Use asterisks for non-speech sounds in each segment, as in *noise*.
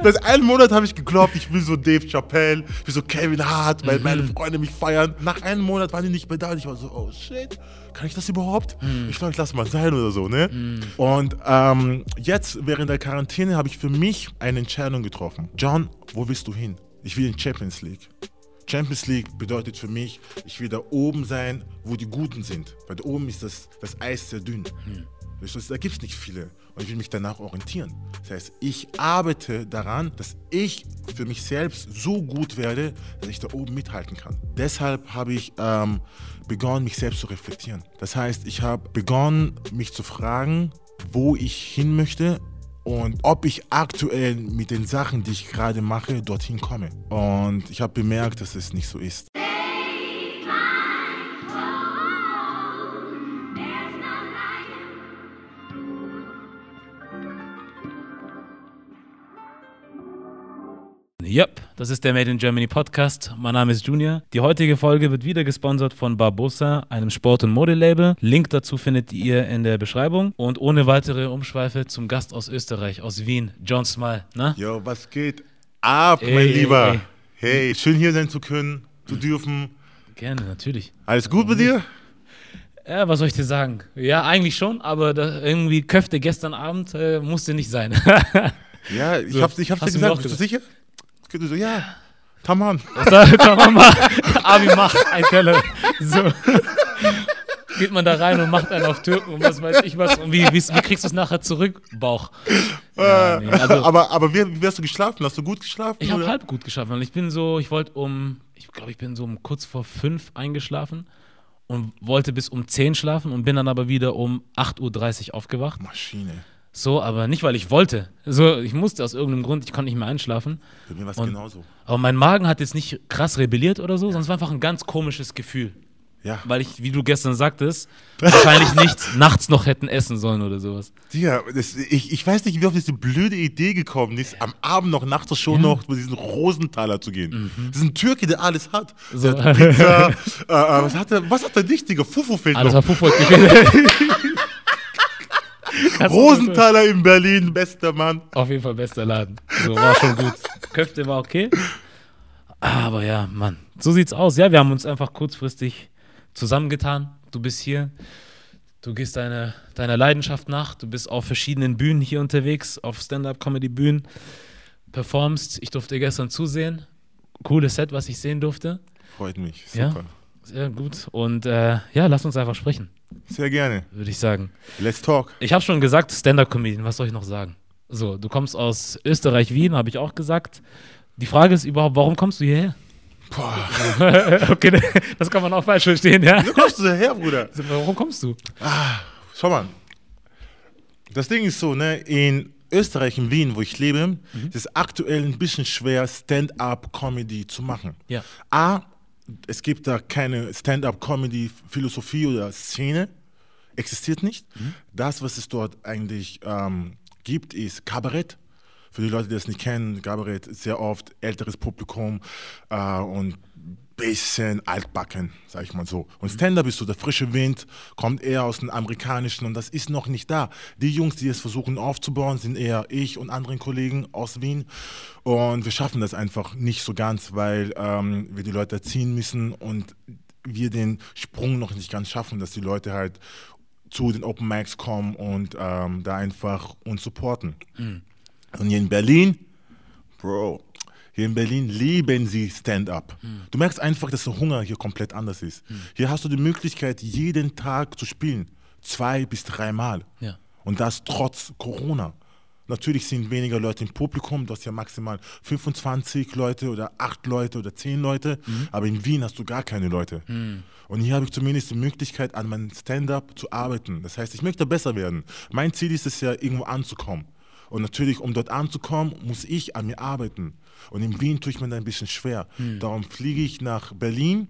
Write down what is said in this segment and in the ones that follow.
Seit einem Monat habe ich geglaubt, ich will so Dave Chappelle, ich will so Kevin Hart, weil meine Freunde mich feiern. Nach einem Monat waren die nicht mehr da und ich war so, oh shit, kann ich das überhaupt? Ich glaube, ich lasse mal sein oder so, ne? Und ähm, jetzt, während der Quarantäne, habe ich für mich eine Entscheidung getroffen. John, wo willst du hin? Ich will in Champions League. Champions League bedeutet für mich, ich will da oben sein, wo die Guten sind. Weil da oben ist das, das Eis sehr dünn. Du, Da gibt es nicht viele. Und ich will mich danach orientieren. Das heißt, ich arbeite daran, dass ich für mich selbst so gut werde, dass ich da oben mithalten kann. Deshalb habe ich ähm, begonnen, mich selbst zu reflektieren. Das heißt, ich habe begonnen, mich zu fragen, wo ich hin möchte und ob ich aktuell mit den Sachen, die ich gerade mache, dorthin komme. Und ich habe bemerkt, dass es nicht so ist. Yep, das ist der Made in Germany Podcast. Mein Name ist Junior. Die heutige Folge wird wieder gesponsert von Barbosa, einem Sport- und Modelabel. Link dazu findet ihr in der Beschreibung. Und ohne weitere Umschweife zum Gast aus Österreich, aus Wien, John Smile. Na? Jo, was geht ab, Ey, mein ey, Lieber? ey. Hey, schön hier sein zu können, zu dürfen. Gerne, natürlich. Alles gut bei dir? Ja, was soll ich dir sagen? Ja, eigentlich schon, aber irgendwie Köfte gestern Abend äh, musste nicht sein. *laughs* Ja, ich So, hab's, ich hab's dir gesagt. Bist du sicher? So, ja, man mal, *laughs* Abi macht ein Teller. So. Geht man da rein und macht einen auf Türken und was weiß ich was. Und wie, wie, wie kriegst du es nachher zurück? Bauch. Ja, nee, also, aber aber wie, wie hast du geschlafen? Hast du gut geschlafen? ich habe halb gut geschlafen. weil Ich bin so, ich wollte um, ich glaube, ich bin so um kurz vor fünf eingeschlafen und wollte bis um zehn schlafen und bin dann aber wieder um 8.30 Uhr aufgewacht. Maschine. So, aber nicht, weil ich wollte. So, ich musste aus irgendeinem Grund, ich konnte nicht mehr einschlafen. Bei mir war es genauso. Aber mein Magen hat jetzt nicht krass rebelliert oder so, sondern es war einfach ein ganz komisches Gefühl. Ja. Weil ich, wie du gestern sagtest, wahrscheinlich *laughs* nicht nachts noch hätten essen sollen oder sowas. Ja, das, ich, ich weiß nicht, wie auf diese blöde Idee gekommen ist, am Abend noch nach der Show Ja. Mhm. noch zu diesen Rosenthaler zu gehen. Das ist ein Türke, der alles hat. So. Der hat Pizza, *laughs* äh, äh, was hat er, was hat er nicht, Digga? Fufu fehlt Alles noch. war Fufu gefehlt. *laughs* Rosenthaler in Berlin, bester Mann. Auf jeden Fall bester Laden. So, war schon gut. *laughs* Köfte war okay. Aber ja, Mann, so sieht's aus. Ja, wir haben uns einfach kurzfristig zusammengetan. Du bist hier. Du gehst deine, deiner Leidenschaft nach. Du bist auf verschiedenen Bühnen hier unterwegs, auf Stand-Up-Comedy-Bühnen. Performst. Ich durfte gestern zusehen. Cooles Set, was ich sehen durfte. Freut mich, Ja. super. Sehr gut. Und äh, ja, lass uns einfach sprechen, Sehr gerne. würde ich sagen. Let's talk. Ich habe schon gesagt, Stand-Up-Comedian, was soll ich noch sagen? So, du kommst aus Österreich, Wien, habe ich auch gesagt. Die Frage ist überhaupt, warum kommst du hierher? Boah, *laughs* okay, das kann man auch falsch verstehen, ja? wo kommst du daher, Bruder? Warum kommst du? Schau mal. Das Ding ist so, ne, in Österreich, in Wien, wo ich lebe, ist es aktuell ein bisschen schwer, Stand-up-Comedy zu machen. Ja. A, es gibt da keine Stand-up-Comedy-Philosophie oder Szene. Existiert nicht. Das, was es dort eigentlich ähm, gibt, ist Kabarett. Für die Leute, die das nicht kennen, Kabarett ist sehr oft älteres Publikum äh, und bisschen altbacken, sag ich mal so. Und Stand-up ist so der frische Wind, kommt eher aus dem Amerikanischen und das ist noch nicht da. Die Jungs, die es versuchen aufzubauen, sind eher ich und andere Kollegen aus Wien. Und wir schaffen das einfach nicht so ganz, weil ähm, wir die Leute erziehen müssen und wir den Sprung noch nicht ganz schaffen, dass die Leute halt zu den Open Mics kommen und ähm, da einfach uns supporten. Und hier in Berlin, Bro, hier in Berlin lieben sie Stand-up. Du merkst einfach, dass der Hunger hier komplett anders ist. Hier hast du die Möglichkeit, jeden Tag zu spielen. Zwei bis dreimal. Ja. Und das trotz Corona. Natürlich sind weniger Leute im Publikum, du hast ja maximal 25 Leute oder 8 Leute oder 10 Leute, aber in Wien hast du gar keine Leute. Und hier habe ich zumindest die Möglichkeit, an meinem Stand-up zu arbeiten. Das heißt, ich möchte besser werden. Mein Ziel ist es ja, irgendwo anzukommen. Und natürlich, um dort anzukommen, muss ich an mir arbeiten. Und in Wien tue ich mir da ein bisschen schwer. Darum fliege ich nach Berlin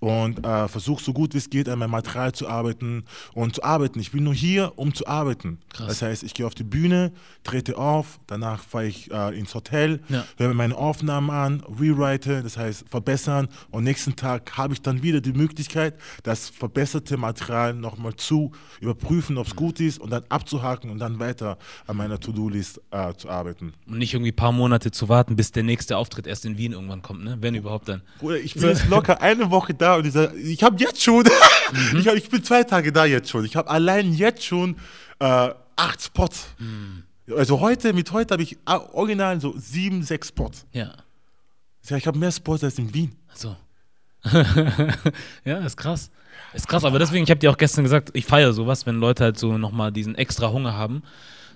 und äh, versuche so gut wie es geht an meinem Material zu arbeiten und zu arbeiten. Ich bin nur hier, um zu arbeiten. Krass. Das heißt, ich gehe auf die Bühne, trete auf, danach fahre ich äh, ins Hotel, Ja. höre mir meine Aufnahmen an, rewrite, das heißt verbessern und nächsten Tag habe ich dann wieder die Möglichkeit, das verbesserte Material nochmal zu überprüfen, ob es gut ist und dann abzuhaken und dann weiter an meiner To-Do-List äh, zu arbeiten. Und nicht irgendwie ein paar Monate zu warten, bis der nächste Auftritt erst in Wien irgendwann kommt, ne? Wenn überhaupt dann. Bruder, ich bin jetzt locker eine Woche da und dieser, ich habe jetzt schon, *laughs* ich, hab, ich bin zwei Tage da jetzt schon. Ich habe allein jetzt schon äh, acht Spots. Also heute, mit heute habe ich äh, original so sieben, sechs Spots. Ja. Ja, ich habe mehr Spots als in Wien. So. *laughs* ja, ist krass. Ist krass, aber deswegen, ich habe dir auch gestern gesagt, ich feiere sowas, wenn Leute halt so nochmal diesen extra Hunger haben.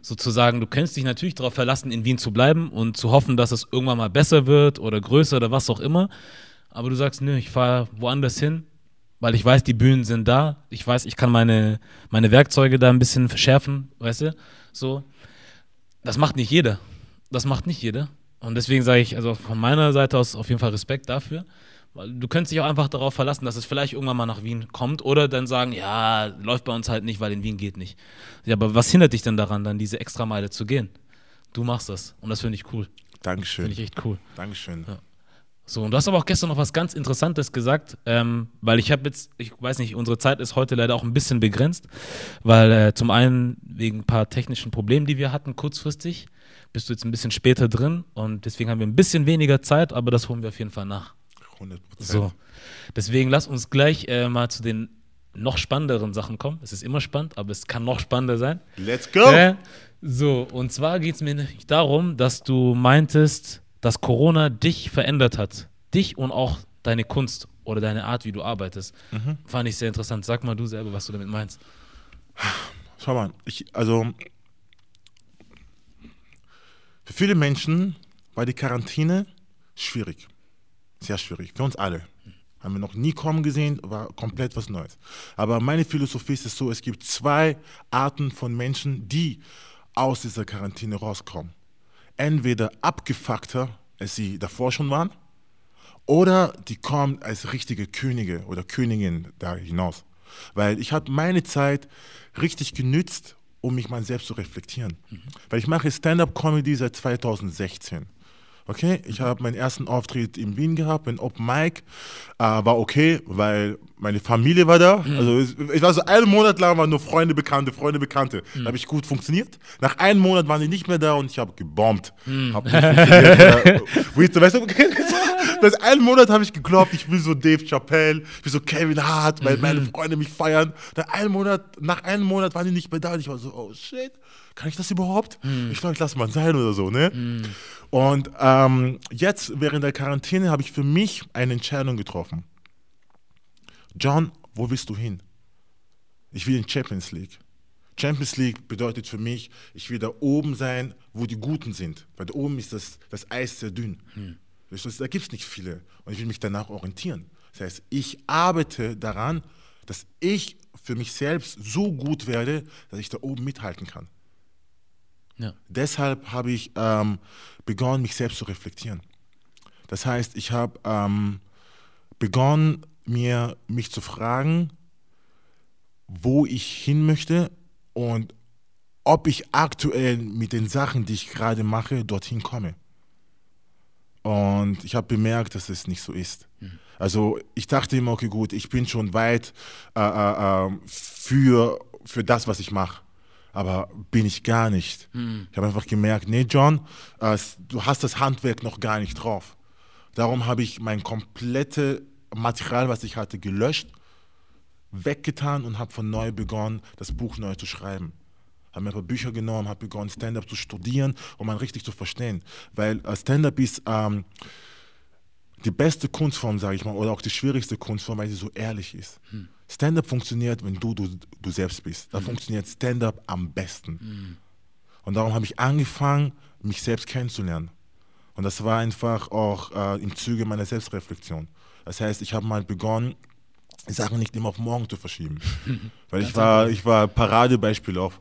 Sozusagen, du kannst dich natürlich darauf verlassen, in Wien zu bleiben und zu hoffen, dass es irgendwann mal besser wird oder größer oder was auch immer. Aber du sagst, nö, ich fahre woanders hin, weil ich weiß, die Bühnen sind da. Ich weiß, ich kann meine, meine Werkzeuge da ein bisschen verschärfen, weißt du? So. Das macht nicht jeder. Das macht nicht jeder. Und deswegen sage ich, also von meiner Seite aus auf jeden Fall Respekt dafür. Weil du könntest dich auch einfach darauf verlassen, dass es vielleicht irgendwann mal nach Wien kommt oder dann sagen, ja, läuft bei uns halt nicht, weil in Wien geht nicht. Ja, aber was hindert dich denn daran, dann diese Extrameile zu gehen? Du machst das und das finde ich cool. Dankeschön. Finde ich echt cool. Dankeschön. So, und du hast aber auch gestern noch was ganz Interessantes gesagt, ähm, weil ich habe jetzt, ich weiß nicht, unsere Zeit ist heute leider auch ein bisschen begrenzt, weil äh, zum einen wegen ein paar technischen Problemen, die wir hatten kurzfristig, bist du jetzt ein bisschen später drin und deswegen haben wir ein bisschen weniger Zeit, aber das holen wir auf jeden Fall nach. 100 So, deswegen lass uns gleich äh, mal zu den noch spannenderen Sachen kommen. Es ist immer spannend, aber es kann noch spannender sein. Let's go! Äh, so, und zwar geht es mir darum, dass du meintest, dass Corona dich verändert hat. Dich und auch deine Kunst oder deine Art, wie du arbeitest. Fand ich sehr interessant. Sag mal du selber, was du damit meinst. Schau mal, ich, also für viele Menschen war die Quarantäne schwierig. Sehr schwierig. Für uns alle. Haben wir noch nie kommen gesehen, war komplett was Neues. Aber meine Philosophie ist es so, es gibt zwei Arten von Menschen, die aus dieser Quarantäne rauskommen. Entweder abgefuckter, als sie davor schon waren, oder die kommen als richtige Könige oder Königin da hinaus. Weil ich habe meine Zeit richtig genützt, um mich mal selbst zu reflektieren. Weil ich mache Stand-up-Comedy seit 2016. Okay, ich habe meinen ersten Auftritt in Wien gehabt, ein Open Mic. Äh, war okay, weil meine Familie war da. Also es, ich war so einen Monat lang waren nur Freunde, Bekannte, Freunde, Bekannte. Da habe ich gut funktioniert. Nach einem Monat waren die nicht mehr da und ich habe gebombt. Hab nicht funktioniert. *laughs* Äh, weißt du, *laughs* das einen Monat habe ich geglaubt, ich will so Dave Chappelle, ich will so Kevin Hart, weil meine Freunde mich feiern. Nach einem Monat, nach einem Monat waren die nicht mehr da und ich war so, oh shit, kann ich das überhaupt? Ich glaube, ich lasse mal sein oder so, ne? Und ähm, jetzt, während der Quarantäne, habe ich für mich eine Entscheidung getroffen. John, wo willst du hin? Ich will in Champions League. Champions League bedeutet für mich, ich will da oben sein, wo die Guten sind. Weil da oben ist das, das Eis sehr dünn. Weißt du, Da gibt es nicht viele. Und ich will mich danach orientieren. Das heißt, ich arbeite daran, dass ich für mich selbst so gut werde, dass ich da oben mithalten kann. Ja. Deshalb habe ich ähm, begonnen, mich selbst zu reflektieren. Das heißt, ich habe ähm, begonnen, mir mich zu fragen, wo ich hin möchte und ob ich aktuell mit den Sachen, die ich gerade mache, dorthin komme. Und ich habe bemerkt, dass es nicht so ist. Also ich dachte immer, okay, gut, ich bin schon weit äh, äh, äh, für, für das, was ich mache. Aber bin ich gar nicht. Ich habe einfach gemerkt, nee, John, äh, du hast das Handwerk noch gar nicht drauf. Darum habe ich mein komplettes Material, was ich hatte, gelöscht, weggetan und habe von neu begonnen, das Buch neu zu schreiben. Habe mir ein paar Bücher genommen, habe begonnen, Stand-up zu studieren, um man richtig zu verstehen. Weil äh, Stand-up ist ähm, die beste Kunstform, sage ich mal, oder auch die schwierigste Kunstform, weil sie so ehrlich ist. Stand-up funktioniert, wenn du, du du selbst bist. Da funktioniert Stand-up am besten. Und darum habe ich angefangen, mich selbst kennenzulernen. Und das war einfach auch äh, im Zuge meiner Selbstreflexion. Das heißt, ich habe mal begonnen, Sachen nicht immer auf morgen zu verschieben. *laughs* Weil ich war, ich war Paradebeispiel auf,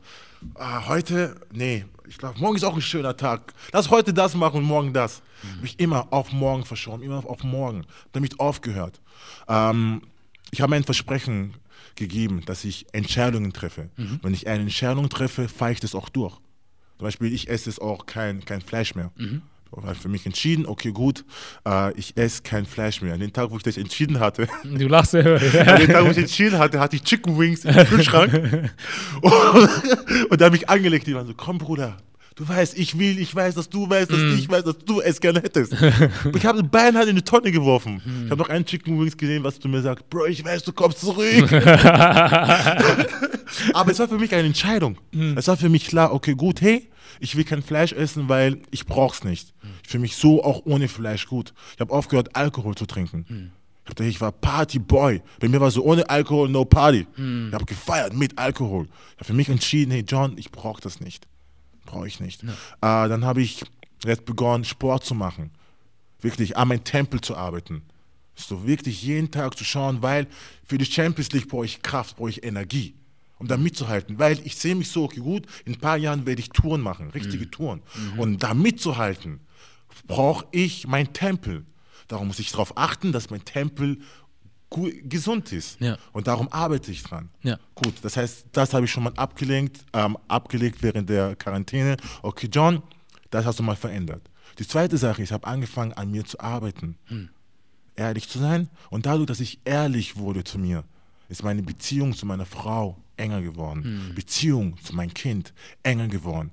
ah, heute, nee, ich glaube, morgen ist auch ein schöner Tag. Lass heute das machen und morgen das. Habe ich immer auf morgen verschoben, immer auf morgen. Damit aufgehört. Ähm, ich habe ein Versprechen gegeben, dass ich Entscheidungen treffe. Wenn ich eine Entscheidung treffe, fahre ich das auch durch. Zum Beispiel, ich esse jetzt auch kein, kein Fleisch mehr. War für mich entschieden, okay, gut, äh, ich esse kein Fleisch mehr. An den Tag, wo ich das entschieden hatte, *laughs* Du lachst ja. *laughs* an den Tag, wo ich entschieden hatte, hatte ich Chicken Wings im Kühlschrank. *laughs* und, und da habe ich angelegt, die waren so, komm Bruder, du weißt, ich will, ich weiß, dass du weißt, dass ich weiß, dass du es gerne hättest. *laughs* ich habe beinahe in die Tonne geworfen. Ich habe noch einen Chicken Wings gesehen, was du mir sagst, Bro, ich weiß, du kommst zurück. *laughs* Aber es war für mich eine Entscheidung. Es war für mich klar, okay, gut, hey, ich will kein Fleisch essen, weil ich brauch's nicht. Ich fühle mich so auch ohne Fleisch gut. Ich habe aufgehört, Alkohol zu trinken. Ich, hab, ich war Partyboy. Bei mir war so ohne Alkohol no Party. Ich habe gefeiert mit Alkohol. Ich habe für mich entschieden, hey John, ich brauche das nicht. Brauche ich nicht. Äh, dann habe ich jetzt begonnen, Sport zu machen. Wirklich an meinem Tempel zu arbeiten. So wirklich jeden Tag zu schauen, weil für die Champions League brauche ich Kraft, brauche ich Energie, um da mitzuhalten. Weil ich sehe mich so, okay, gut, in ein paar Jahren werde ich Touren machen, richtige Touren. Und da mitzuhalten, brauche ich mein Tempel. Darum muss ich darauf achten, dass mein Tempel gesund ist. Ja. Und darum arbeite ich dran. Ja. Gut, das heißt, das habe ich schon mal abgelenkt, ähm, abgelegt während der Quarantäne. Okay, John, das hast du mal verändert. Die zweite Sache, ich habe angefangen, an mir zu arbeiten. Ehrlich zu sein. Und dadurch, dass ich ehrlich wurde zu mir, ist meine Beziehung zu meiner Frau enger geworden. Beziehung zu meinem Kind enger geworden.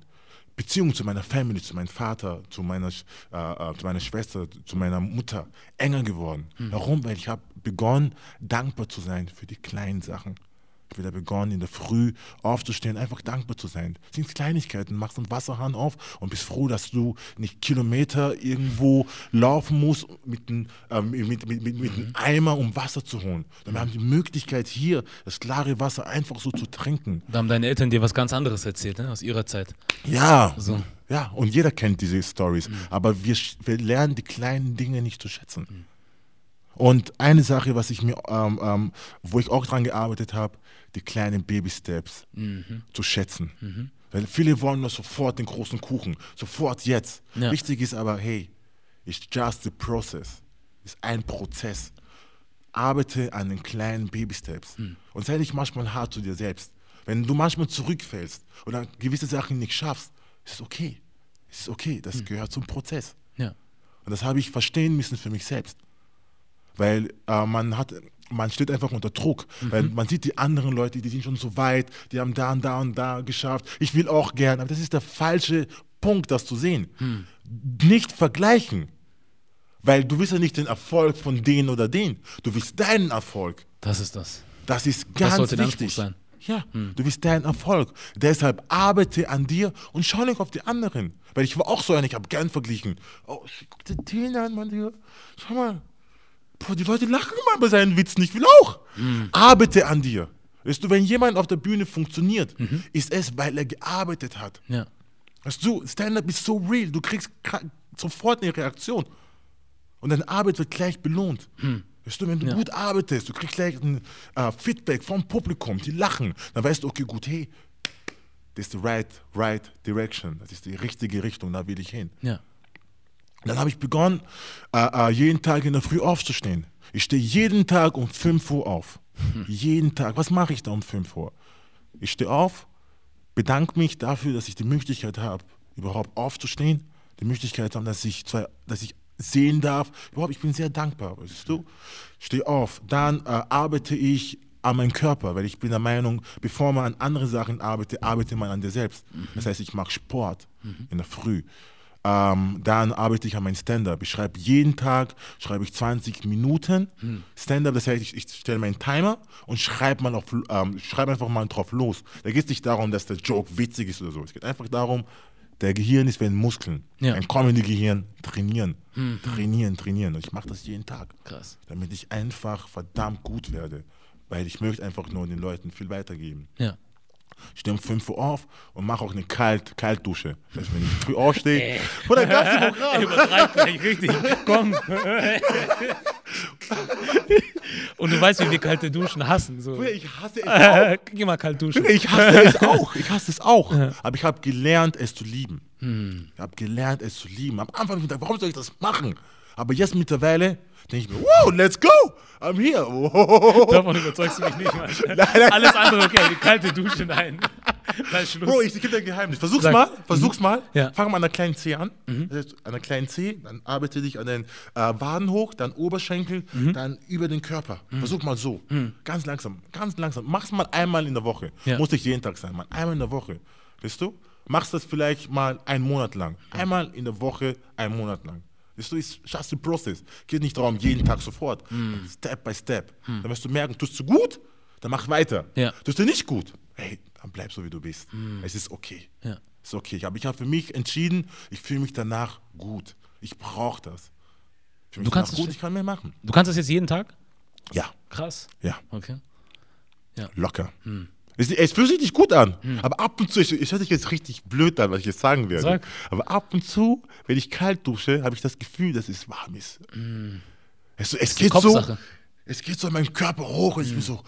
Beziehung zu meiner Family, zu meinem Vater, zu meiner, äh, äh, zu meiner Schwester, zu meiner Mutter enger geworden. Warum? Weil ich habe begonnen, dankbar zu sein für die kleinen Sachen. Ich habe wieder begonnen, in der Früh aufzustehen, einfach dankbar zu sein. Das sind Kleinigkeiten. Machst einen Wasserhahn auf und bist froh, dass du nicht Kilometer irgendwo laufen musst mit einem ähm, mit, mit, mit, mit einem Eimer, um Wasser zu holen. Dann haben die Möglichkeit, hier das klare Wasser einfach so zu trinken. Da haben deine Eltern dir was ganz anderes erzählt, ne? aus ihrer Zeit. Ja, So. ja, und jeder kennt diese Stories. Aber wir, wir lernen die kleinen Dinge nicht zu schätzen. Und eine Sache, was ich mir, ähm, ähm, wo ich auch dran gearbeitet habe, die kleinen Baby-Steps zu schätzen. Weil viele wollen nur sofort den großen Kuchen, sofort jetzt. Ja. Wichtig ist aber, hey, it's just the process. Ist ein Prozess. Arbeite an den kleinen Baby-Steps. Und sei nicht manchmal hart zu dir selbst. Wenn du manchmal zurückfällst oder gewisse Sachen nicht schaffst, ist es okay. Ist okay, das gehört zum Prozess. Ja. Und das habe ich verstehen müssen für mich selbst. Weil äh, man hat, man steht einfach unter Druck. Weil man sieht die anderen Leute, die sind schon so weit, die haben da und da und da geschafft. Ich will auch gern. Aber das ist der falsche Punkt, das zu sehen. Nicht vergleichen. Weil du willst ja nicht den Erfolg von denen oder denen. Du willst deinen Erfolg. Das ist das. Das ist ganz sollte der wichtig. Sein. Ja, du willst deinen Erfolg. Deshalb arbeite an dir und schau nicht auf die anderen. Weil ich war auch so einer, ich habe gern verglichen. Oh, guck dir den an, Mann, Digga. Schau mal. Boah, die Leute lachen immer bei seinen Witzen. Ich will auch. Arbeite an dir. Weißt du, wenn jemand auf der Bühne funktioniert, ist es, weil er gearbeitet hat. Ja. Weißt du, Stand-up ist so real. Du kriegst sofort eine Reaktion. Und deine Arbeit wird gleich belohnt. Weißt du, wenn du Ja. gut arbeitest, du kriegst gleich ein äh, Feedback vom Publikum, die lachen, dann weißt du, okay, gut, hey, das ist die right, right direction. Das ist die richtige Richtung, da will ich hin. Ja. Dann habe ich begonnen, äh, äh, jeden Tag in der Früh aufzustehen. Ich stehe jeden Tag um 5 Uhr auf. Jeden Tag. Was mache ich da um 5 Uhr? Ich stehe auf, bedanke mich dafür, dass ich die Möglichkeit habe, überhaupt aufzustehen. Die Möglichkeit habe, dass ich, zwar, dass ich sehen darf. Überhaupt, ich bin sehr dankbar, weißt du? Stehe auf. Dann äh, arbeite ich an meinem Körper, weil ich bin der Meinung, bevor man an andere Sachen arbeitet, arbeitet man an dir selbst. Das heißt, ich mache Sport in der Früh. Ähm, dann arbeite ich an meinem Stand-up. Ich schreibe jeden Tag, schreibe ich 20 Minuten Stand-up. Das heißt, ich, ich stelle meinen Timer und schreibe mal auf, ähm, schreibe einfach mal drauf los. Da geht es nicht darum, dass der Joke witzig ist oder so. Es geht einfach darum, der Gehirn ist wie ein Muskeln. Ja. Ein Comedy-Gehirn trainieren, trainieren, trainieren. Und ich mache das jeden Tag, Krass. damit ich einfach verdammt gut werde. Weil ich möchte einfach nur den Leuten viel weitergeben. Ja. Ich stehe um 5 Uhr auf und mache auch eine Kalt Kaltdusche. Das heißt, wenn ich früh aufstehe, vor der ganzen *laughs* Programm. Übertreib gleich richtig. Komm. Und du weißt, wie wir kalte Duschen hassen. So. Ich hasse es *laughs* auch. Geh mal kalt duschen. Ich hasse es auch. Ich hasse es auch. Aber ich habe gelernt, es zu lieben. Ich habe gelernt, es zu lieben. Am Anfang habe ich gedacht, warum soll ich das machen? Aber jetzt mittlerweile denke ich mir, wow, let's go, I'm here. Oh. *laughs* Davon überzeugst du mich nicht, Mann. *laughs* Nein, nein. Alles andere, okay, die kalte Dusche, nein. *laughs* Nein, Schluss. Bro, ich gebe dir ein Geheimnis. Versuch's Sag. mal, versuch's mal. Ja. Fang mal an der kleinen C an. Das heißt, an der kleinen C, dann arbeite dich an den äh, Waden hoch, dann Oberschenkel, dann über den Körper. Versuch mal so. Ganz langsam, ganz langsam. Mach's mal einmal in der Woche. Ja. Muss nicht jeden Tag sein, mal einmal in der Woche. Weißt du? Machst das vielleicht mal einen Monat lang. Einmal in der Woche, einen Monat lang. Weißt du, ist just the process. Geht nicht darum, jeden Tag sofort. Step by step. Dann wirst du merken, tust du gut, dann mach weiter. Ja. Tust du nicht gut, hey, dann bleib so, wie du bist. Es ist okay. Ja. Ist okay. Aber ich habe für mich entschieden, ich fühle mich danach gut. Ich brauche das. Ich fühle mich Du kannst danach gut, es- ich kann mehr machen. Du kannst das jetzt jeden Tag? Ja, Krass. ja, Okay. locker. Hm. Es, es fühlt sich nicht gut an, aber ab und zu, ich, ich hört sich jetzt richtig blöd an, was ich jetzt sagen werde. Sag. Aber ab und zu, wenn ich kalt dusche, habe ich das Gefühl, dass es warm ist. Es, es die geht so, es geht so in meinen Körper hoch und ich bin so,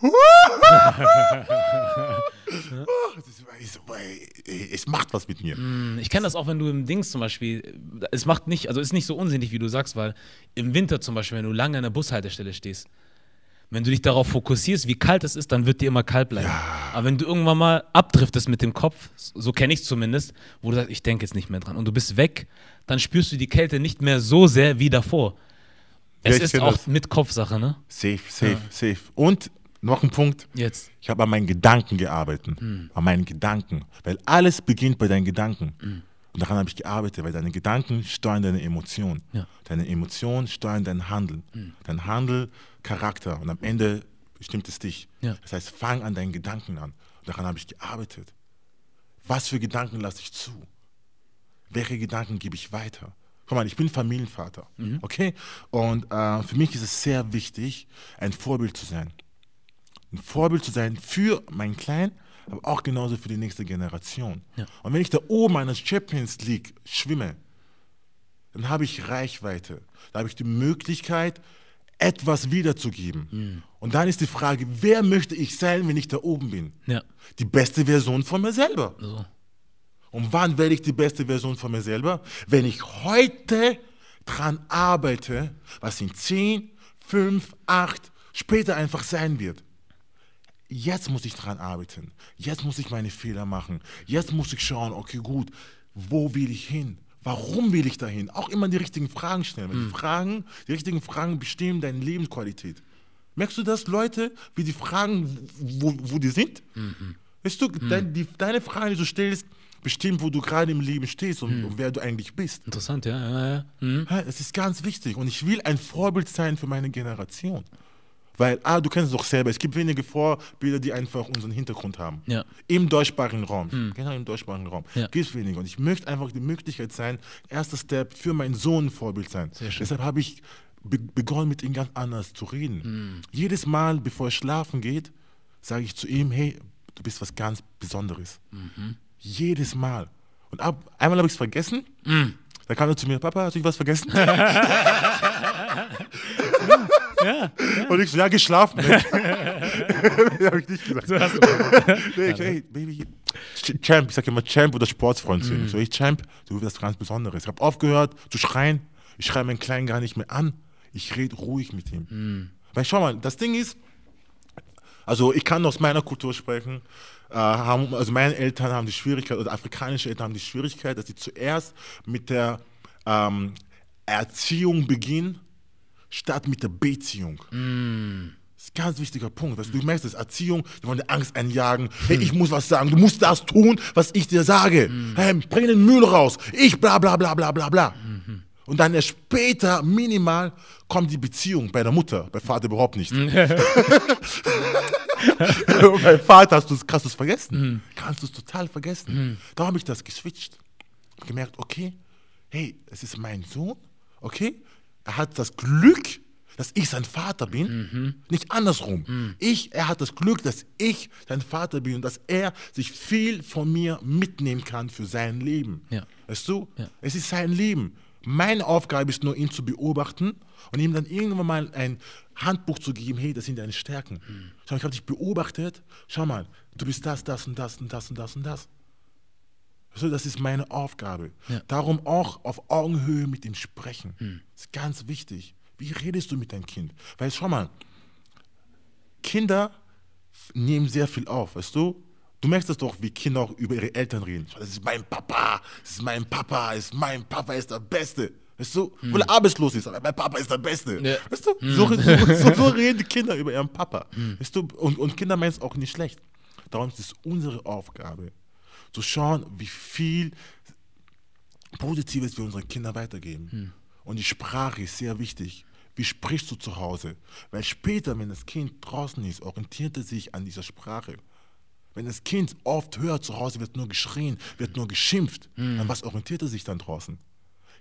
*laughs* ist- ey, es macht was mit mir. Ich kenne das auch, wenn du im Dings zum Beispiel, es macht nicht, also ist nicht so unsinnig, wie du sagst, weil im Winter zum Beispiel, wenn du lange an der Bushaltestelle stehst, wenn du dich darauf fokussierst, wie kalt es ist, dann wird dir immer kalt bleiben. Aber wenn du irgendwann mal abdriftest mit dem Kopf, so kenne ich es zumindest, wo du sagst, ich denke jetzt nicht mehr dran und du bist weg, dann spürst du die Kälte nicht mehr so sehr wie davor. Ja, Es ist auch das. mit Kopfsache, ne? Safe, safe, safe. Und noch ein Punkt. Jetzt. Ich habe an meinen Gedanken gearbeitet. Hm. An meinen Gedanken. Weil alles beginnt bei deinen Gedanken. Und daran habe ich gearbeitet, weil deine Gedanken steuern deine Emotionen. Ja. Deine Emotionen steuern dein Handeln. Dein Handel, Charakter. Und am Ende bestimmt es dich. Ja. Das heißt, fang an deinen Gedanken an. Und daran habe ich gearbeitet. Was für Gedanken lasse ich zu? Welche Gedanken gebe ich weiter? Guck mal, ich bin Familienvater, okay? Und äh, für mich ist es sehr wichtig, ein Vorbild zu sein. Ein Vorbild zu sein für meinen Kleinen, aber auch genauso für die nächste Generation. Ja. Und wenn ich da oben der Champions League schwimme, dann habe ich Reichweite. Da habe ich die Möglichkeit, etwas wiederzugeben. Und dann ist die Frage, wer möchte ich sein, wenn ich da oben bin? Ja. Die beste Version von mir selber. So. Und wann werde ich die beste Version von mir selber? Wenn ich heute dran arbeite, was in 10, 5, 8 später einfach sein wird. Jetzt muss ich dran arbeiten. Jetzt muss ich meine Fehler machen. Jetzt muss ich schauen, okay, gut, wo will ich hin? Warum will ich dahin? Auch immer die richtigen Fragen stellen. Weil die Fragen, die richtigen Fragen bestimmen deine Lebensqualität. Merkst du das, Leute, wie die Fragen, wo, wo die sind? Weißt du, dein, die, deine Fragen, die du stellst, bestimmt, wo du gerade im Leben stehst und, und wer du eigentlich bist. Interessant, ja, ja, ja. Mhm. Ja, Das ist ganz wichtig und ich will ein Vorbild sein für meine Generation. Weil, ah, du kennst es doch selber, es gibt wenige Vorbilder, die einfach unseren Hintergrund haben. Ja. Im deutschsprachigen Raum. Genau, im deutschsprachigen Raum. Ja. Gibt es wenige. Und ich möchte einfach die Möglichkeit sein, erster Step für meinen Sohn ein Vorbild sein. Sehr schön. Deshalb habe ich be begonnen, mit ihm ganz anders zu reden. Jedes Mal, bevor er schlafen geht, sage ich zu ihm, hey, du bist was ganz Besonderes. Jedes Mal. Und ab, einmal habe ich es vergessen. Da kam er zu mir, Papa, hast du was vergessen? *laughs* Und ich so, ja, geschlafen. *laughs* *laughs* habe ich nicht gesagt. So hast du Nee, ich, hey, Baby, Ch- Champ, ich sag immer Champ oder Sportsfreund zu ihm. Ich So, hey, Champ, du bist was ganz Besonderes. Ich habe aufgehört zu schreien. Ich schreie meinen Kleinen gar nicht mehr an. Ich rede ruhig mit ihm. Weil schau mal, das Ding ist, also ich kann aus meiner Kultur sprechen. Äh, haben, also meine Eltern haben die Schwierigkeit, oder afrikanische Eltern haben die Schwierigkeit, dass sie zuerst mit der ähm, Erziehung beginnen, statt mit der Beziehung. Das ist ein ganz wichtiger Punkt. Also du merkst das, Erziehung, die wollen dir Angst einjagen. Hey, ich muss was sagen, du musst das tun, was ich dir sage. Hey, bring den Müll raus. Ich bla bla bla bla bla bla. Und dann erst später, minimal, kommt die Beziehung bei der Mutter, bei Vater überhaupt nicht. *laughs* Und beim Vater hast du es vergessen. Kannst du es total vergessen. Da habe ich das geswitcht. Gemerkt, okay, hey, es ist mein Sohn, okay? Er hat das Glück, dass ich sein Vater bin, nicht andersrum. Ich, er hat das Glück, dass ich sein Vater bin und dass er sich viel von mir mitnehmen kann für sein Leben. Ja. Weißt du? Ja. Es ist sein Leben. Meine Aufgabe ist nur, ihn zu beobachten und ihm dann irgendwann mal ein Handbuch zu geben, hey, das sind deine Stärken. Schau, ich habe dich beobachtet, schau mal, du bist das, das und das und das und das und das. Also das ist meine Aufgabe. Ja. Darum auch auf Augenhöhe mit ihm sprechen. Das ist ganz wichtig. Wie redest du mit deinem Kind? Weil schau mal, Kinder nehmen sehr viel auf, weißt du? Du merkst das doch, wie Kinder auch über ihre Eltern reden. Das ist mein Papa, das ist mein Papa, ist mein Papa, ist der Beste. Weißt du? Obwohl er arbeitslos ist, aber mein Papa ist der Beste. Ja. Weißt du? So, so, so, so *laughs* reden die Kinder über ihren Papa. Weißt du? Und, und Kinder meinen es auch nicht schlecht. Darum ist es unsere Aufgabe, zu schauen, wie viel Positives wir unseren Kindern weitergeben. Und die Sprache ist sehr wichtig. Wie sprichst du zu Hause? Weil später, wenn das Kind draußen ist, orientiert er sich an dieser Sprache. Wenn das Kind oft hört, zu Hause wird nur geschrien, wird nur geschimpft, an was orientiert er sich dann draußen?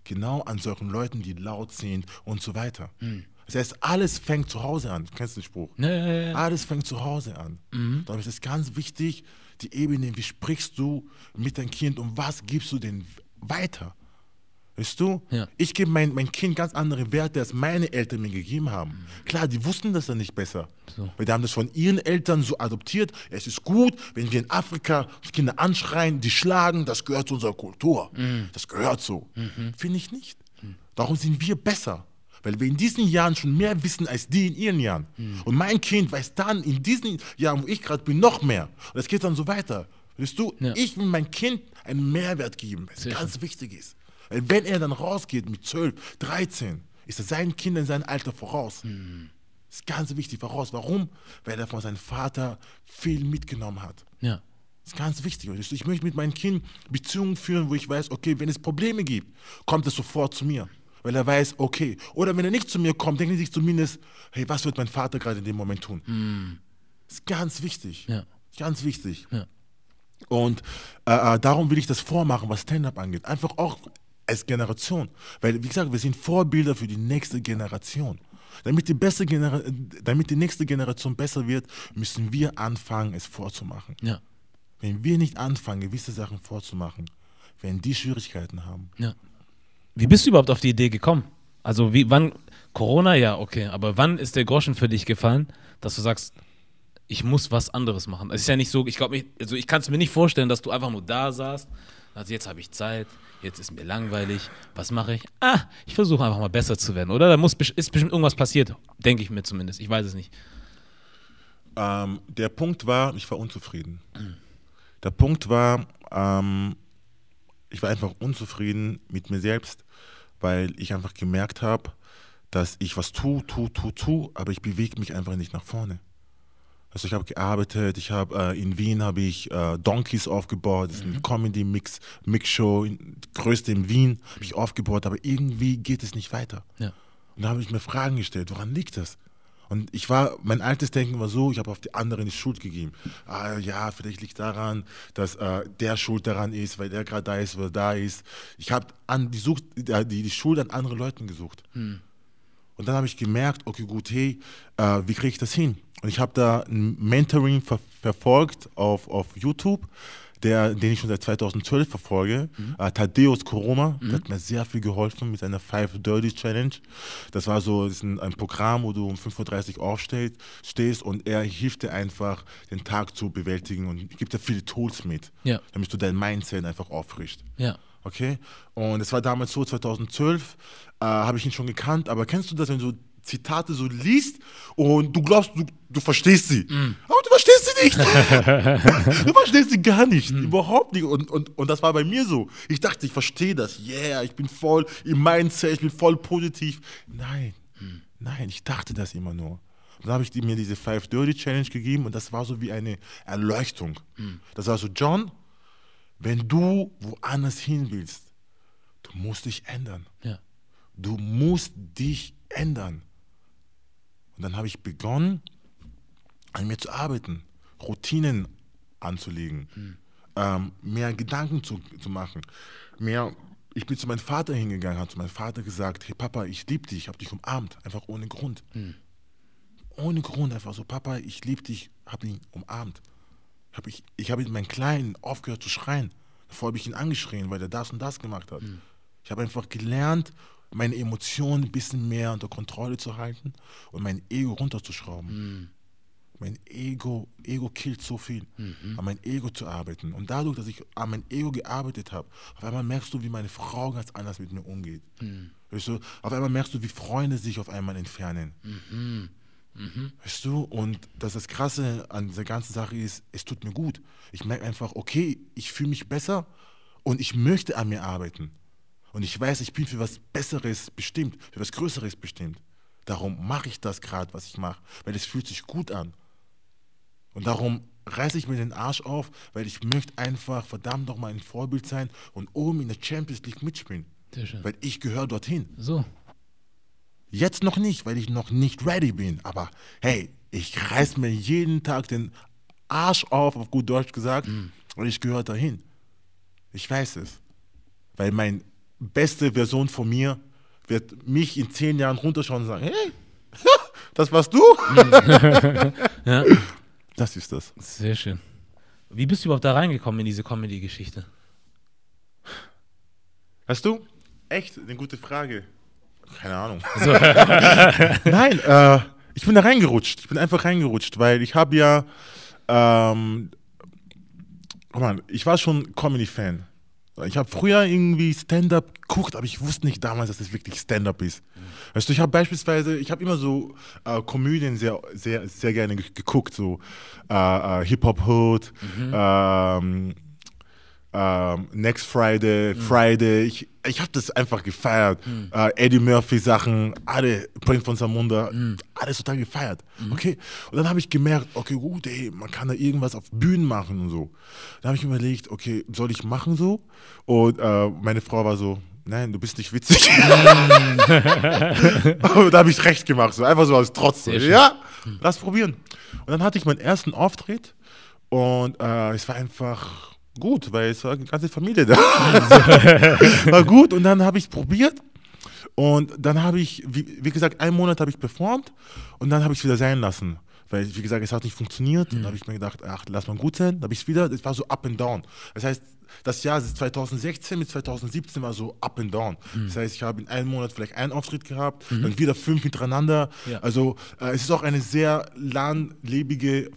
Genau an solchen Leuten, die laut sind und so weiter. Das heißt, alles fängt zu Hause an. Du kennst den Spruch? Ja, ja, ja. Alles fängt zu Hause an. Darum ist es ganz wichtig, die Ebene, wie sprichst du mit deinem Kind und was gibst du denn weiter? Weißt du? Ja. Ich gebe mein, mein Kind ganz andere Werte, als meine Eltern mir gegeben haben. Klar, die wussten das dann nicht besser. So. Weil die haben das von ihren Eltern so adoptiert. Es ist gut, wenn wir in Afrika Kinder anschreien, die schlagen, das gehört zu unserer Kultur. Das gehört so. Finde ich nicht. Darum sind wir besser. Weil wir in diesen Jahren schon mehr wissen als die in ihren Jahren. Und mein Kind weiß dann in diesen Jahren, wo ich gerade bin, noch mehr. Und es geht dann so weiter. Weißt du, Ja. ich will meinem Kind einen Mehrwert geben, was ganz wichtig ist. Weil wenn er dann rausgeht mit 12, 13, ist er seinen Kindern sein Alter voraus. Das ist ganz wichtig voraus. Warum? Weil er von seinem Vater viel mitgenommen hat. Ja. Das ist ganz wichtig. Und Ich möchte mit meinem Kind Beziehungen führen, wo ich weiß, okay, wenn es Probleme gibt, kommt er sofort zu mir. Weil er weiß, okay. Oder wenn er nicht zu mir kommt, denkt er sich zumindest, hey, was wird mein Vater gerade in dem Moment tun? Das ist ganz wichtig. Ja. Ganz wichtig. Ja. Und äh, äh, darum will ich das vormachen, was Stand-up angeht. Einfach auch als Generation. Weil, wie gesagt, wir sind Vorbilder für die nächste Generation. Damit die, beste Genera damit die nächste Generation besser wird, müssen wir anfangen, es vorzumachen. Ja. Wenn wir nicht anfangen, gewisse Sachen vorzumachen, werden die Schwierigkeiten haben. Ja. Wie bist du überhaupt auf die Idee gekommen? Also wie, wann, Corona, ja, okay, aber wann ist der Groschen für dich gefallen, dass du sagst, ich muss was anderes machen? Es ist ja nicht so, ich glaube, also ich kann es mir nicht vorstellen, dass du einfach nur da saßt, also jetzt habe ich Zeit, jetzt ist mir langweilig, was mache ich? Ah, ich versuche einfach mal besser zu werden, oder? Da muss, ist bestimmt irgendwas passiert, denke ich mir zumindest, ich weiß es nicht. Ähm, der Punkt war, ich war unzufrieden. Der Punkt war, ähm, ich war einfach unzufrieden mit mir selbst, weil ich einfach gemerkt habe, dass ich was tue, tue, tue, tue, aber ich bewege mich einfach nicht nach vorne. Also ich habe gearbeitet, ich habe äh, in Wien habe ich äh, Donkeys aufgebaut, das ist eine Comedy Mix Mix Show, größte in Wien, habe ich aufgebaut, aber irgendwie geht es nicht weiter. Ja. Und da habe ich mir Fragen gestellt, woran liegt das? Und ich war, mein altes Denken war so, ich habe auf die anderen die Schuld gegeben. Ah, ja, vielleicht liegt daran, dass äh, der schuld daran ist, weil der gerade da ist oder da ist. Ich habe die, Sucht, die, die Schuld an anderen Leuten gesucht. Und dann habe ich gemerkt, okay, gut, hey, äh, wie kriege ich das hin? Und ich habe da ein Mentoring ver verfolgt auf, auf YouTube, der, den ich schon seit 2012 verfolge. Äh, Thaddeus Koroma, der hat mir sehr viel geholfen mit seiner Five Dirty Challenge. Das war so das ein, ein Programm, wo du um 5.30 Uhr aufstehst stehst und er hilft dir einfach, den Tag zu bewältigen und gibt dir viele Tools mit, Ja. damit du dein Mindset einfach auffrischst. Ja. Okay? Und es war damals so, 2012 äh, habe ich ihn schon gekannt, aber kennst du das, wenn du Zitate so liest und du glaubst, du, du verstehst sie, aber du verstehst sie nicht. *laughs* du verstehst sie gar nicht, überhaupt nicht. Und, und, und das war bei mir so. Ich dachte, ich verstehe das, yeah, ich bin voll im Mindset, ich bin voll positiv. Nein, nein, ich dachte das immer nur. Und dann habe ich mir diese Five Dirty Challenge gegeben und das war so wie eine Erleuchtung. Das war so, John, wenn du woanders hin willst, du musst dich ändern. Ja. Du musst dich ändern. Und dann habe ich begonnen, an mir zu arbeiten, Routinen anzulegen, ähm, mehr Gedanken zu, zu machen, mehr. Ich bin zu meinem Vater hingegangen, habe zu meinem Vater gesagt: Hey Papa, ich liebe dich, ich habe dich umarmt, einfach ohne Grund. Ohne Grund, einfach so: Papa, ich liebe dich, habe ihn umarmt. Hab ich ich habe meinen Kleinen aufgehört zu schreien. Davor habe ich ihn angeschrien, weil er das und das gemacht hat. Ich habe einfach gelernt, meine Emotionen ein bisschen mehr unter Kontrolle zu halten und mein Ego runterzuschrauben. Mein Ego, Ego killt so viel. An mein Ego zu arbeiten. Und dadurch, dass ich an mein Ego gearbeitet habe, auf einmal merkst du, wie meine Frau ganz anders mit mir umgeht. Weißt du, auf einmal merkst du, wie Freunde sich auf einmal entfernen. Weißt du, und das, das Krasse an dieser ganzen Sache ist, es tut mir gut. Ich merke einfach, okay, ich fühle mich besser und ich möchte an mir arbeiten. Und ich weiß, ich bin für was Besseres bestimmt, für was Größeres bestimmt. Darum mache ich das gerade, was ich mache, weil es fühlt sich gut an. Und darum reiße ich mir den Arsch auf, weil ich möchte einfach verdammt nochmal ein Vorbild sein und oben in der Champions League mitspielen. Weil ich gehöre dorthin. So. Jetzt noch nicht, weil ich noch nicht ready bin. Aber hey, ich reiß mir jeden Tag den Arsch auf, auf gut Deutsch gesagt, und ich gehöre dahin. Ich weiß es. Weil meine beste Version von mir wird mich in zehn Jahren runterschauen und sagen, hey, *laughs* das warst du? *laughs* Ja. Das ist das. Sehr schön. Wie bist du überhaupt da reingekommen in diese Comedy-Geschichte? Hast du? Echt? Eine gute Frage. Keine Ahnung. *laughs* So. Nein, äh, ich bin da reingerutscht. Ich bin einfach reingerutscht, weil ich habe ja, ähm, oh Mann, ich war schon Comedy-Fan. Ich habe früher irgendwie Stand-up geguckt, aber ich wusste nicht damals, dass es wirklich Stand-up ist. Weißt du, ich habe beispielsweise, ich habe immer so äh, Komödien sehr, sehr, sehr gerne ge- geguckt, so äh, äh, Hip-Hop-Hood, ähm, ähm, Next Friday, Friday. Ich, ich habe das einfach gefeiert. Äh, Eddie Murphy Sachen, alle, Prince von Samunda, alles total gefeiert. Okay. Und dann habe ich gemerkt, okay, gut, ey, man kann da irgendwas auf Bühnen machen und so. Dann habe ich überlegt, okay, soll ich machen so? Und äh, meine Frau war so, nein, du bist nicht witzig. *laughs* *laughs* und da habe ich recht gemacht, so einfach so als Trotz. Ja, lass probieren. Und dann hatte ich meinen ersten Auftritt und äh, es war einfach gut, weil es war eine ganze Familie da. *laughs* war gut und dann habe ich es probiert und dann habe ich, wie, wie gesagt, einen Monat habe ich performt und dann habe ich es wieder sein lassen. Weil, wie gesagt, es hat nicht funktioniert. Und dann habe ich mir gedacht, ach, lass mal gut sein. Dann habe ich es wieder, das war so up and down. Das heißt, das Jahr 2016 mit 2017 war so up and down. Das heißt, ich habe in einem Monat vielleicht einen Auftritt gehabt, dann wieder fünf hintereinander. Ja. Also äh, es ist auch eine sehr langlebige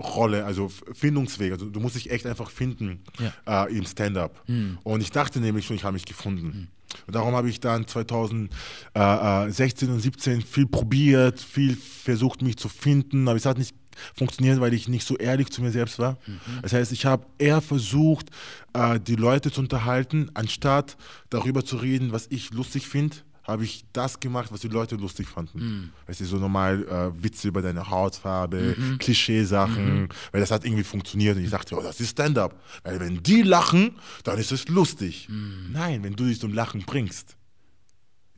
Findungsrolle, also Findungsweg. Also du musst dich echt einfach finden äh, im Stand-up. Und ich dachte nämlich schon, ich habe mich gefunden. Und darum habe ich dann 2016 und 17 viel probiert, viel versucht, mich zu finden, aber es hat nicht funktioniert, weil ich nicht so ehrlich zu mir selbst war. Das heißt, ich habe eher versucht, äh, die Leute zu unterhalten, anstatt darüber zu reden, was ich lustig finde habe ich das gemacht, was die Leute lustig fanden. Weißt du, so normal äh, Witze über deine Hautfarbe, Klischeesachen, weil das hat irgendwie funktioniert. Und ich dachte, oh, das ist Stand-up. Weil wenn die lachen, dann ist es lustig. Nein, wenn du dich zum Lachen bringst,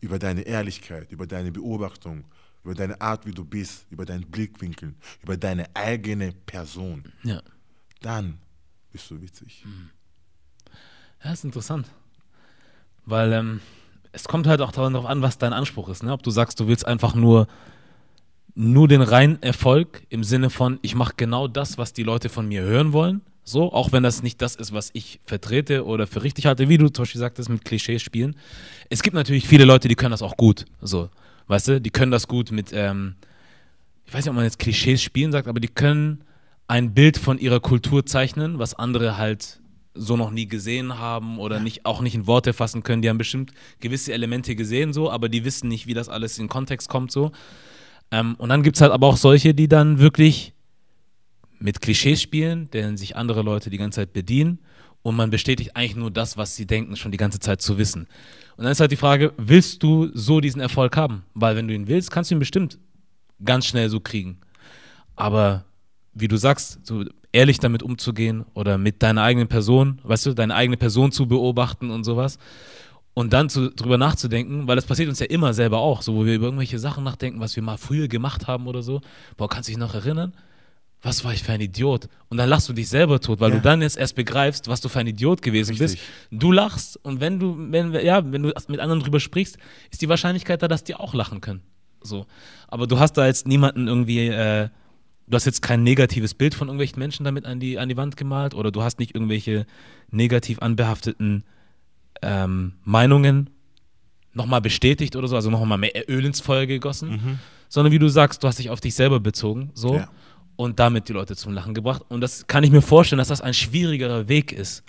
über deine Ehrlichkeit, über deine Beobachtung, über deine Art, wie du bist, über deinen Blickwinkel, über deine eigene Person, Ja. dann bist du witzig. Ja, ist interessant. Weil ähm, es kommt halt auch darauf an, was dein Anspruch ist. Ne? Ob du sagst, du willst einfach nur, nur den reinen Erfolg im Sinne von, ich mache genau das, was die Leute von mir hören wollen. So, auch wenn das nicht das ist, was ich vertrete oder für richtig halte, wie du zum Beispiel sagtest, mit Klischees spielen. Es gibt natürlich viele Leute, die können das auch gut. So, weißt du, die können das gut mit, ähm, ich weiß nicht, ob man jetzt Klischees spielen sagt, aber die können ein Bild von ihrer Kultur zeichnen, was andere halt so noch nie gesehen haben oder nicht, auch nicht in Worte fassen können. Die haben bestimmt gewisse Elemente gesehen, so, aber die wissen nicht, wie das alles in Kontext kommt, so. Ähm, und dann gibt es halt aber auch solche, die dann wirklich mit Klischees spielen, deren sich andere Leute die ganze Zeit bedienen und man bestätigt eigentlich nur das, was sie denken, schon die ganze Zeit zu wissen. Und dann ist halt die Frage, willst du so diesen Erfolg haben? Weil wenn du ihn willst, kannst du ihn bestimmt ganz schnell so kriegen. Aber wie du sagst, so ehrlich damit umzugehen oder mit deiner eigenen Person, weißt du, deine eigene Person zu beobachten und sowas und dann zu, drüber nachzudenken, weil das passiert uns ja immer selber auch, so wo wir über irgendwelche Sachen nachdenken, was wir mal früher gemacht haben oder so. Boah, kannst du dich noch erinnern? Was war ich für ein Idiot? Und dann lachst du dich selber tot, weil Ja. du dann jetzt erst begreifst, was du für ein Idiot gewesen Richtig. bist. Du lachst und wenn du, wenn, ja, wenn du mit anderen drüber sprichst, ist die Wahrscheinlichkeit da, dass die auch lachen können. So. Aber du hast da jetzt niemanden irgendwie, äh, du hast jetzt kein negatives Bild von irgendwelchen Menschen damit an die, an die Wand gemalt oder du hast nicht irgendwelche negativ anbehafteten ähm, Meinungen nochmal bestätigt oder so, also nochmal mehr Öl ins Feuer gegossen, sondern wie du sagst, du hast dich auf dich selber bezogen, so Ja. und damit die Leute zum Lachen gebracht. Und das kann ich mir vorstellen, dass das ein schwierigerer Weg ist.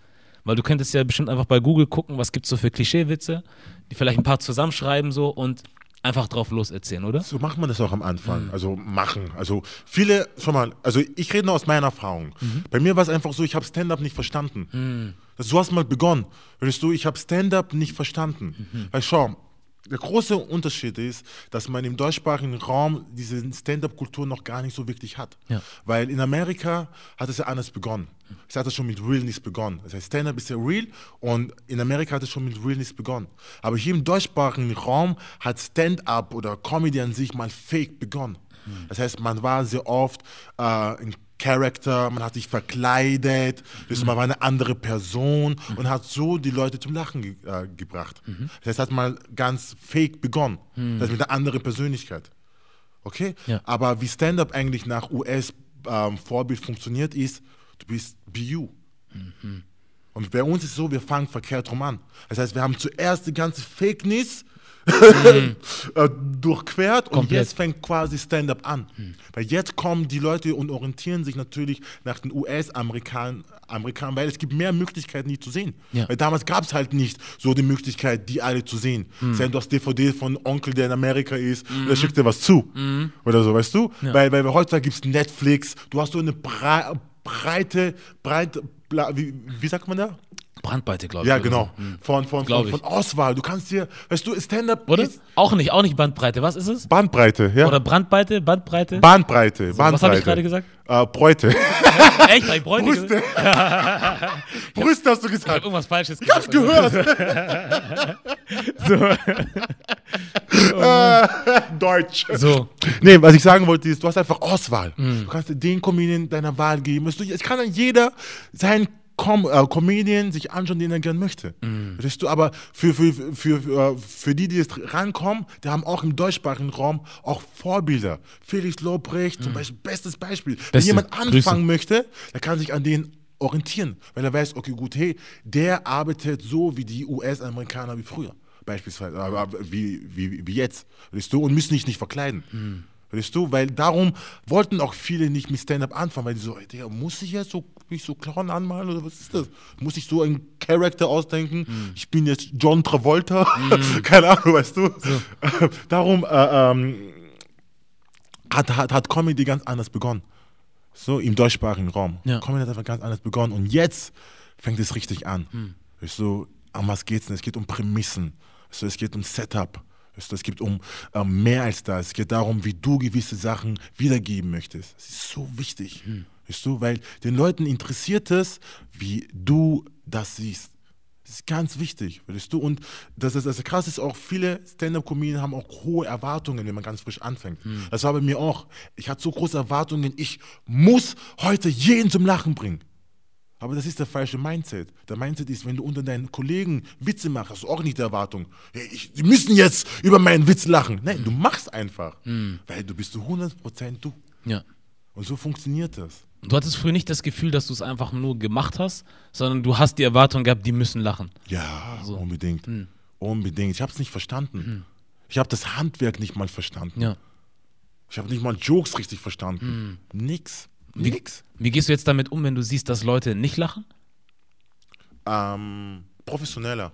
Weil du könntest ja bestimmt einfach bei Google gucken, was gibt es so für Klischeewitze, die vielleicht ein paar zusammenschreiben so und einfach drauf los erzählen, oder? So macht man das auch am Anfang. Also machen. Also viele, schau mal, also ich rede nur aus meiner Erfahrung. Bei mir war es einfach so, ich habe Stand-up nicht verstanden. Das, du hast mal begonnen. Hörst du, ich habe Stand-up nicht verstanden. Weil schau, der große Unterschied ist, dass man im deutschsprachigen Raum diese Stand-up-Kultur noch gar nicht so wirklich hat. Ja. Weil in Amerika hat es ja anders begonnen. Es hat es schon mit Realness begonnen. Das heißt, Stand-up ist ja real und in Amerika hat es schon mit Realness begonnen. Aber hier im deutschsprachigen Raum hat Stand-up oder Comedy an sich mal fake begonnen. Das heißt, man war sehr oft äh, ein Character, man hat sich verkleidet, das man war eine andere Person und hat so die Leute zum Lachen ge äh, gebracht. Das heißt, hat mal ganz fake begonnen. Das heißt, mit einer anderen Persönlichkeit. Okay? Ja. Aber wie Stand-up eigentlich nach US-Vorbild funktioniert, ist, du bist be you. Und bei uns ist es so, wir fangen verkehrt rum an. Das heißt, wir haben zuerst die ganze Fakeness *laughs* äh, durchquert und Komplett. jetzt fängt quasi Stand-up an. Weil jetzt kommen die Leute und orientieren sich natürlich nach den US-Amerikanern, Amerikanern, weil es gibt mehr Möglichkeiten, die zu sehen. Ja. Weil damals gab es halt nicht so die Möglichkeit, die alle zu sehen. Mhm. Sei du hast DVD von Onkel, der in Amerika ist, der schickt dir was zu. Oder so, weißt du? Weil, weil heutzutage gibt es Netflix, du hast so eine brei breite, breite, wie, wie sagt man da? Brandweite, glaube ich. Ja, genau. so. Mhm. Von, von, von, von Auswahl. Du kannst dir, weißt du, Stand-up Oder? Auch nicht, auch nicht Bandbreite. Was ist es? Bandbreite, ja. Oder Brandweite, Bandbreite? Bahnbreite, Bahnbreite. was hab ich gerade gesagt? Äh, Bräute. *laughs* Echt? Hab ich Bräute Brüste. gesagt? *laughs* Brüste hast du Ich hab gesagt. irgendwas Falsches Ich hab's gesagt. gehört. *laughs* Äh, Deutsch. So. Nee, was ich sagen wollte, ist, du hast einfach Auswahl. Mhm. Du kannst den Comedian deiner Wahl geben. Es kann dann jeder seinen Com äh, Comedian sich anschauen, den er gern möchte. Mhm. Weißt du, aber für, für, für, für, äh, für die, die jetzt rankommen, die haben auch im deutschsprachigen Raum auch Vorbilder. Felix Lobrecht, zum Beispiel, bestes Beispiel. Wenn. Beste. jemand Grüße. anfangen möchte, der kann sich an den orientieren, weil er weiß, okay, gut, hey, der arbeitet so wie die US-Amerikaner wie früher, beispielsweise, aber, aber wie, wie, wie jetzt, weißt du, und müssen sich nicht verkleiden. Hm. Weißt du, weil darum wollten auch viele nicht mit Stand-up anfangen, weil die so, ey, muss ich jetzt so, mich so Clown anmalen oder was ist das? Muss ich so einen Charakter ausdenken? Hm. Ich bin jetzt John Travolta? *laughs* Keine Ahnung, weißt du? *laughs* darum äh, ähm, hat, hat, hat Comedy ganz anders begonnen. So im deutschsprachigen Raum. Ja. Comedy hat einfach ganz anders begonnen. Und jetzt fängt es richtig an. Hm. Weißt du, um was geht's denn? Es geht um Prämissen. Du, es geht um Setup. Du, es geht um ähm, mehr als das. Es geht darum, wie du gewisse Sachen wiedergeben möchtest. Das ist so wichtig. Hm. Weißt du, weil den Leuten interessiert es, wie du das siehst. Das ist ganz wichtig, weißt du? Und das, ist, das krass ist auch, viele Stand-Up-Comedien haben auch hohe Erwartungen, wenn man ganz frisch anfängt. Das war bei mir auch. Ich hatte so große Erwartungen, ich muss heute jeden zum Lachen bringen. Aber das ist der falsche Mindset. Der Mindset ist, wenn du unter deinen Kollegen Witze machst, hast du auch nicht die Erwartung, hey, ich, die müssen jetzt über meinen Witz lachen. Nein, du machst einfach, weil du bist zu 100% du. Ja. Und so funktioniert das. Du hattest früher nicht das Gefühl, dass du es einfach nur gemacht hast, sondern du hast die Erwartung gehabt, die müssen lachen. Ja, So. unbedingt. Unbedingt. Ich habe es nicht verstanden. Ich habe das Handwerk nicht mal verstanden. Ja. Ich habe nicht mal Jokes richtig verstanden. Nix. Nix. Wie gehst du jetzt damit um, wenn du siehst, dass Leute nicht lachen? Ähm, professioneller.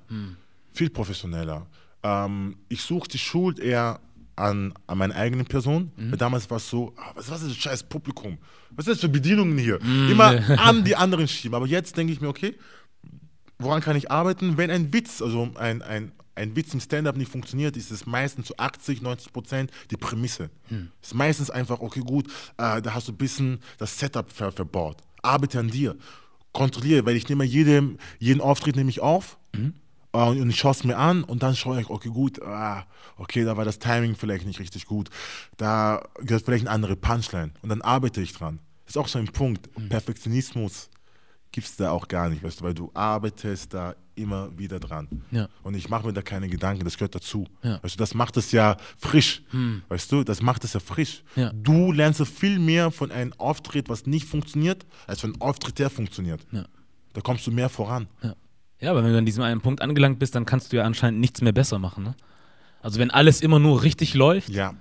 Viel professioneller. Ähm, ich suche die Schuld eher an, an meiner eigenen Person. Weil damals war es so, ah, was, was ist das scheiß Publikum? Was ist das für Bedienungen hier? Immer *laughs* an die anderen schieben. Aber jetzt denke ich mir, okay, woran kann ich arbeiten? Wenn ein Witz, also ein, ein, ein Witz im Stand-up nicht funktioniert, ist es meistens zu 80, 90 Prozent die Prämisse. Es ist meistens einfach, okay, gut, äh, da hast du ein bisschen das Setup ver verbaut. Arbeite an dir. Kontrolliere, weil ich nehme jedem, jeden Auftritt nehme ich auf äh, und ich schaue es mir an und dann schaue ich, okay, gut, ah, okay, da war das Timing vielleicht nicht richtig gut. Da gehört vielleicht eine andere Punchline und dann arbeite ich dran. Das ist auch so ein Punkt. Perfektionismus gibt es da auch gar nicht, weißt du, weil du arbeitest da immer wieder dran. Ja. Und ich mache mir da keine Gedanken, das gehört dazu. Ja. Weißt du, das macht es ja frisch. Weißt du, das macht es ja frisch. Ja. Du lernst viel mehr von einem Auftritt, was nicht funktioniert, als von einem Auftritt, der funktioniert. Da kommst du mehr voran. Ja. ja, aber wenn du an diesem einen Punkt angelangt bist, dann kannst du ja anscheinend nichts mehr besser machen. Ne? Also wenn alles immer nur richtig läuft, Ja.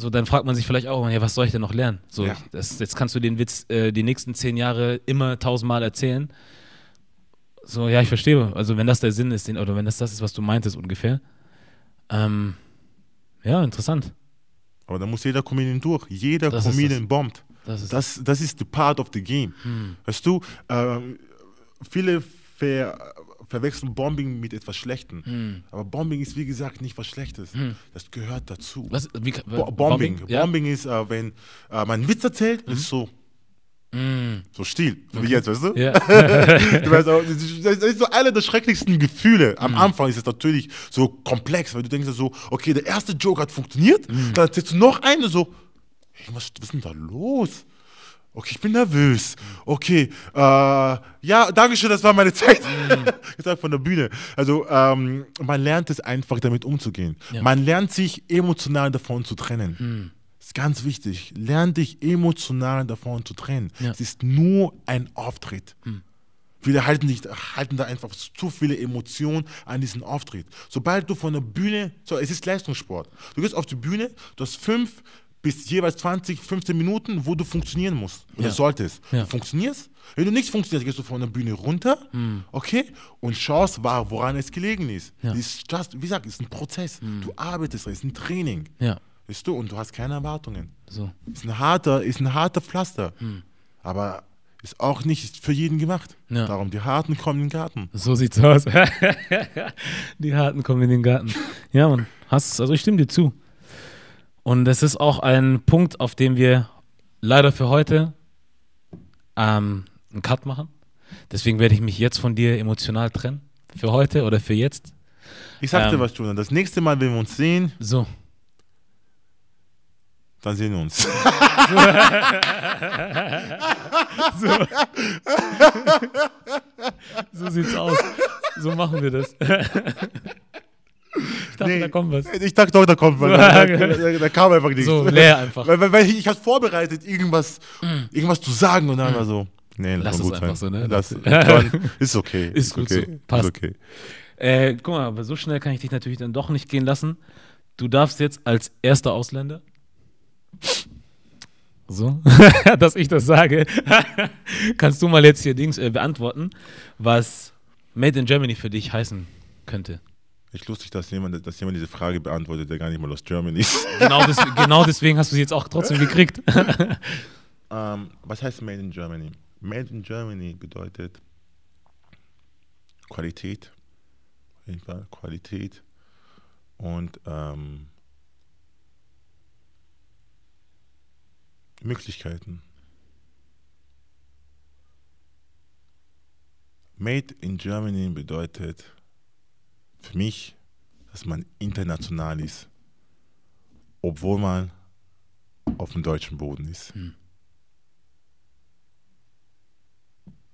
So dann fragt man sich vielleicht auch, ja, was soll ich denn noch lernen? So, Ja. das, jetzt kannst du den Witz äh, die nächsten zehn Jahre immer tausendmal erzählen. So, ja, ich verstehe. Also wenn das der Sinn ist, den, oder wenn das das ist, was du meintest ungefähr. Ähm, ja, interessant. Aber da muss jeder Comedian durch. Jeder Das Comedian bombt. Das ist Das, das ist the part of the game. Hm. Weißt du, ähm, viele ver, verwechseln Bombing mit etwas Schlechtem. Hm. Aber Bombing ist, wie gesagt, nicht was Schlechtes. Das gehört dazu. Was, wie, Bo Bombing. Ja? Bombing ist, äh, wenn äh, man einen Witz erzählt, ist so. Mm. So still, so wie jetzt, weißt du? Ja. *laughs* du weißt auch, das ist so einer der schrecklichsten Gefühle. Mhm. Am Anfang ist es natürlich so komplex, weil du denkst so, okay, der erste Joke hat funktioniert, Mhm. dann erzählst du noch einen so, hey, was, was ist denn da los? Okay, ich bin nervös. Okay, äh, ja, danke schön, das war meine *laughs* Zeit. Mhm. Gesagt von der Bühne. Also, ähm, man lernt es einfach, damit umzugehen. Ja. Man lernt sich emotional davon zu trennen. ist ganz wichtig. Lern dich emotional davon zu trennen. Ja. Es ist nur ein Auftritt. Viele halten, nicht, halten da einfach zu viele Emotionen an diesen Auftritt. Sobald du von der Bühne, so, es ist Leistungssport. Du gehst auf die Bühne, du hast fünf bis jeweils 20, 15 Minuten, wo du funktionieren musst oder Ja. solltest. Ja. Du funktionierst. Wenn du nicht funktionierst, gehst du von der Bühne runter, okay, und schaust, woran es gelegen ist. Ja. Ist just, wie gesagt, es ist ein Prozess. Du arbeitest, es ist ein Training. ja, Weißt du, und du hast keine Erwartungen. so. Ist ein harter, ist ein harter Pflaster. Aber ist auch nicht für jeden gemacht. Ja. Darum, die Harten kommen in den Garten. So sieht's aus. *laughs* Die Harten kommen in den Garten. Ja, man. Hast, also ich stimme dir zu. Und es ist auch ein Punkt, auf dem wir leider für heute ähm, einen Cut machen. Deswegen werde ich mich jetzt von dir emotional trennen. Für heute oder für jetzt. Ich sag dir Ähm. was, Julian. Das nächste Mal, wenn wir uns sehen, So. dann sehen wir uns. *laughs* So sieht's aus. So machen wir das. *laughs* Dachte, Nee. da kommt was. Ich dachte doch, da kommt was. *laughs* Da, da, da, kam einfach nichts. So, leer einfach. Weil, weil, weil ich, ich hatte vorbereitet, irgendwas, irgendwas zu sagen und dann war so, nee, Lass lass, es einfach sein. so, ne? Lass, *laughs* *laughs* ist okay. Ist gut okay. so. Passt. Ist okay. Äh, guck mal, aber so schnell kann ich dich natürlich dann doch nicht gehen lassen. Du darfst jetzt als erster Ausländer. So, dass ich das sage, kannst du mal jetzt hier Dings äh, beantworten, was Made in Germany für dich heißen könnte. Ich lustig, dass jemand, dass jemand diese Frage beantwortet, der gar nicht mal aus Germany ist. Genau, des, *laughs* genau deswegen hast du sie jetzt auch trotzdem gekriegt. *laughs* Ähm, was heißt Made in Germany? Made in Germany bedeutet Qualität, auf jeden Fall Qualität und ähm, Möglichkeiten. Made in Germany bedeutet für mich, dass man international ist, obwohl man auf dem deutschen Boden ist.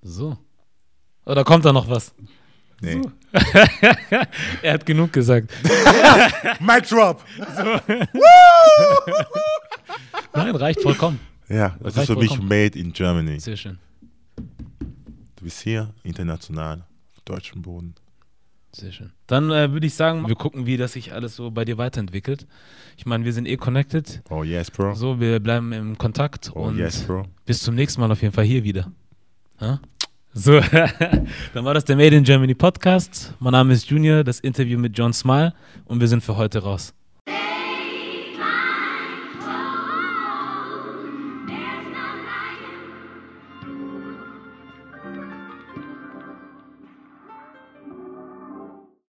So. Oh, da kommt da noch was. Nee. *laughs* Er hat genug gesagt. *laughs* Mic drop! *laughs* Nein, reicht vollkommen. Ja, das ist reicht für mich vollkommen. made in Germany. Sehr schön. Du bist hier international auf deutschem Boden. Sehr schön. Dann äh, würde ich sagen, wir gucken, wie das sich alles so bei dir weiterentwickelt. Ich meine, wir sind eh connected. Oh yes, bro. So, wir bleiben im Kontakt Oh und yes, bro. bis zum nächsten Mal auf jeden Fall hier wieder. Ja? So, *laughs* dann war das der Made in Germany Podcast. Mein Name ist Junior, das Interview mit John Smile und wir sind für heute raus.